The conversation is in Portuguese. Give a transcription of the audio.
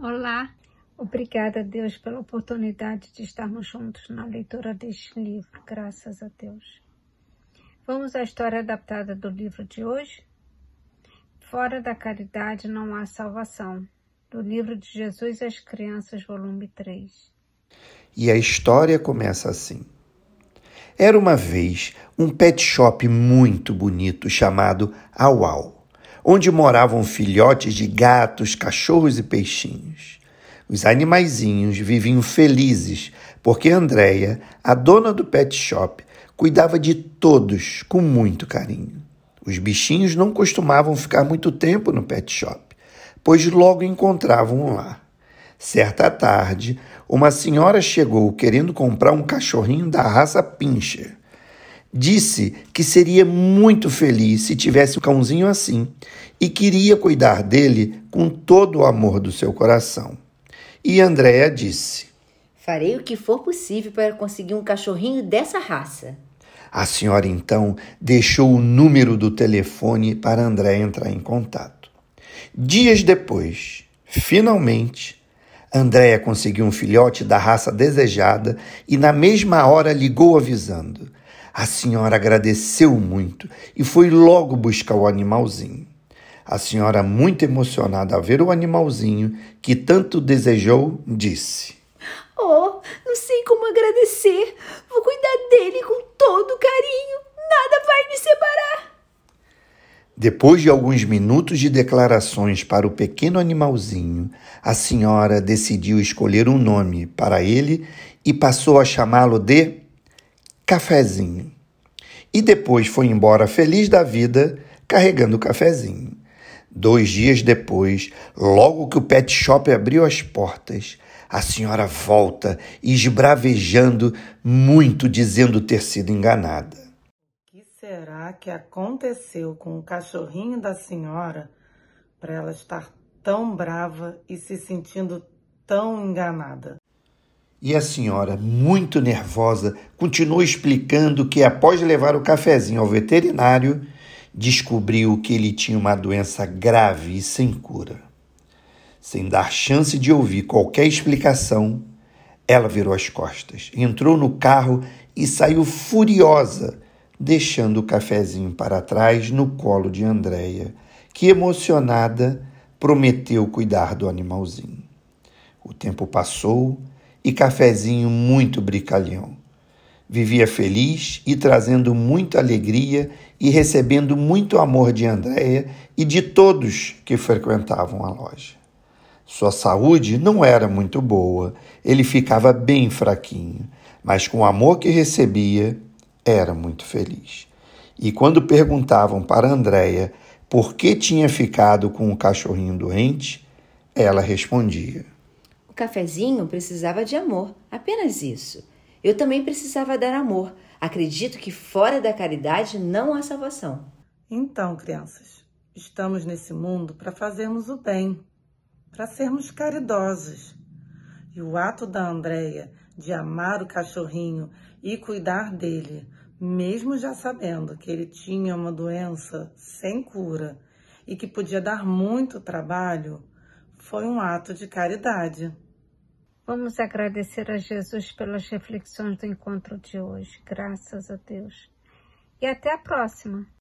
Olá, obrigada, Deus, pela oportunidade de estarmos juntos na leitura deste livro, graças a Deus. Vamos à história adaptada do livro de hoje? Fora da caridade não há salvação, do livro de Jesus às Crianças, volume 3. E a história começa assim. Era uma vez um pet shop muito bonito chamado Auau onde moravam filhotes de gatos, cachorros e peixinhos. Os animaizinhos viviam felizes porque Andréia, a dona do pet shop, cuidava de todos com muito carinho. Os bichinhos não costumavam ficar muito tempo no pet shop, pois logo encontravam um. Certa tarde, uma senhora chegou querendo comprar um cachorrinho da raça Pinscher. Disse que seria muito feliz se tivesse um cãozinho assim e queria cuidar dele com todo o amor do seu coração. E Andréa disse: Farei o que for possível para conseguir um cachorrinho dessa raça. A senhora então deixou o número do telefone para André entrar em contato. Dias depois, finalmente, Andréa conseguiu um filhote da raça desejada e na mesma hora ligou avisando. A senhora agradeceu muito e foi logo buscar o animalzinho. A senhora, muito emocionada a ver o animalzinho que tanto desejou, disse: Oh, não sei como agradecer. Vou cuidar dele com todo carinho. Nada vai me separar. Depois de alguns minutos de declarações para o pequeno animalzinho, a senhora decidiu escolher um nome para ele e passou a chamá-lo de Cafezinho. E depois foi embora feliz da vida, carregando o cafezinho. Dois dias depois, logo que o pet shop abriu as portas, a senhora volta, esbravejando muito, dizendo ter sido enganada. O que será que aconteceu com o cachorrinho da senhora para ela estar tão brava e se sentindo tão enganada? E a senhora, muito nervosa, continuou explicando que após levar o cafezinho ao veterinário, descobriu que ele tinha uma doença grave e sem cura. Sem dar chance de ouvir qualquer explicação, ela virou as costas, entrou no carro e saiu furiosa, deixando o cafezinho para trás no colo de Andréia, que emocionada prometeu cuidar do animalzinho. O tempo passou e Cafezinho muito brincalhão Vivia feliz e trazendo muita alegria e recebendo muito amor de Andréia e de todos que frequentavam a loja. Sua saúde não era muito boa, ele ficava bem fraquinho, mas com o amor que recebia, era muito feliz. E quando perguntavam para Andréia por que tinha ficado com o cachorrinho doente, ela respondia: cafezinho precisava de amor, apenas isso. Eu também precisava dar amor. Acredito que fora da caridade não há salvação. Então, crianças, estamos nesse mundo para fazermos o bem, para sermos caridosos. E o ato da Andréia de amar o cachorrinho e cuidar dele, mesmo já sabendo que ele tinha uma doença sem cura e que podia dar muito trabalho, foi um ato de caridade. Vamos agradecer a Jesus pelas reflexões do encontro de hoje. Graças a Deus. E até a próxima.